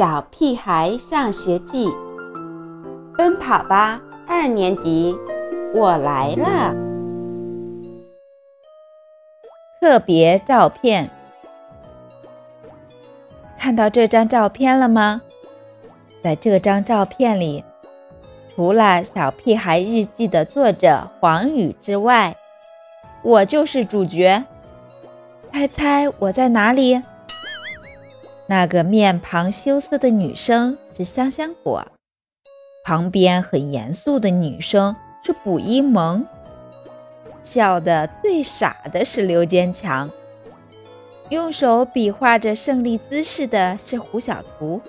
小屁孩上学记》，奔跑吧二年级，我来了。特别照片，看到这张照片了吗？在这张照片里，除了《小屁孩日记》的作者黄宇之外，我就是主角。猜猜我在哪里？那个面庞羞涩的女生是香香果，旁边很严肃的女生是卜一萌，笑得最傻的是刘坚强，用手比划着胜利姿势的是胡小图，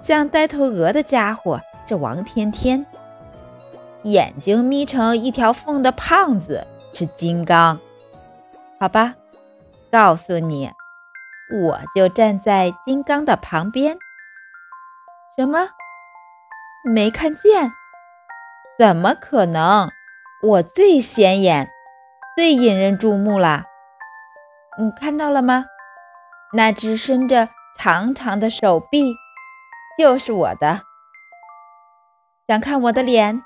像呆头鹅的家伙是王天天，眼睛眯成一条缝的胖子是金刚。好吧。告诉你，我就站在金刚的旁边。什么？没看见？怎么可能？我最显眼，最引人注目了。你看到了吗？那只伸着长长的手臂，就是我的。想看我的脸？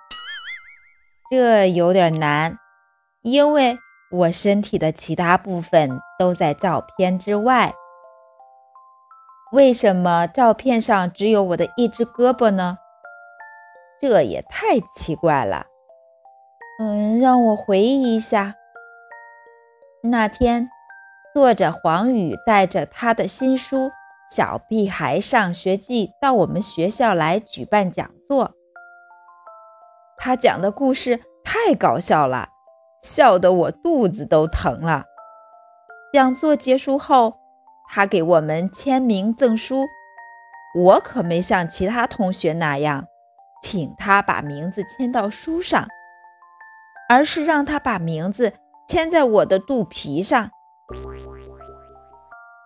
这有点难，因为。我身体的其他部分都在照片之外，为什么照片上只有我的一只胳膊呢？这也太奇怪了。嗯，让我回忆一下，那天作者黄宇带着他的新书《小屁孩上学记》到我们学校来举办讲座，他讲的故事太搞笑了。笑得我肚子都疼了。讲座结束后，他给我们签名赠书。我可没像其他同学那样，请他把名字签到书上，而是让他把名字签在我的肚皮上。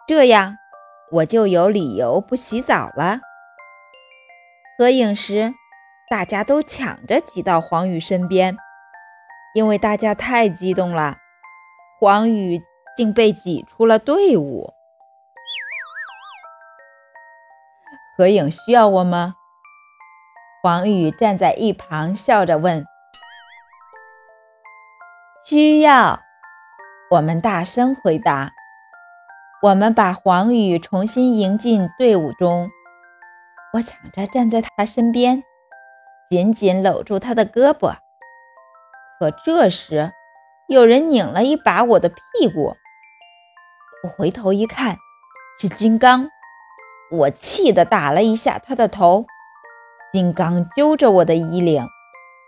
这样，我就有理由不洗澡了。合影时，大家都抢着挤到黄宇身边。因为大家太激动了，黄宇竟被挤出了队伍。合影需要我吗？黄宇站在一旁笑着问。需要，我们大声回答。我们把黄宇重新迎进队伍中。我抢着站在他身边，紧紧搂住他的胳膊。可这时，有人拧了一把我的屁股。我回头一看，是金刚。我气得打了一下他的头。金刚揪着我的衣领，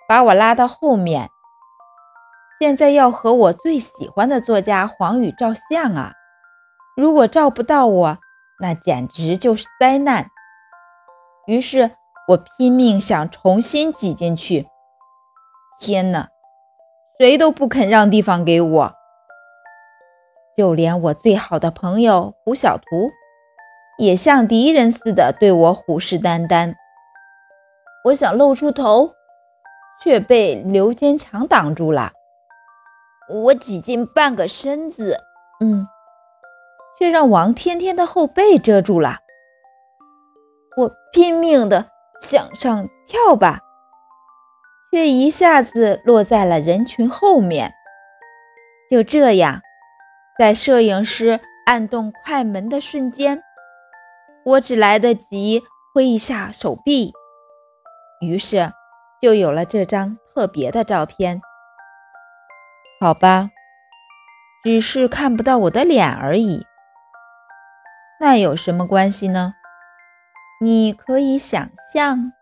把我拉到后面。现在要和我最喜欢的作家黄宇照相啊！如果照不到我，那简直就是灾难。于是我拼命想重新挤进去。天哪！谁都不肯让地方给我，就连我最好的朋友胡小图，也像敌人似的对我虎视眈眈。我想露出头，却被刘坚强挡住了。我挤进半个身子，嗯，却让王天天的后背遮住了。我拼命的向上跳吧。却一下子落在了人群后面。就这样，在摄影师按动快门的瞬间，我只来得及挥一下手臂，于是就有了这张特别的照片。好吧，只是看不到我的脸而已。那有什么关系呢？你可以想象。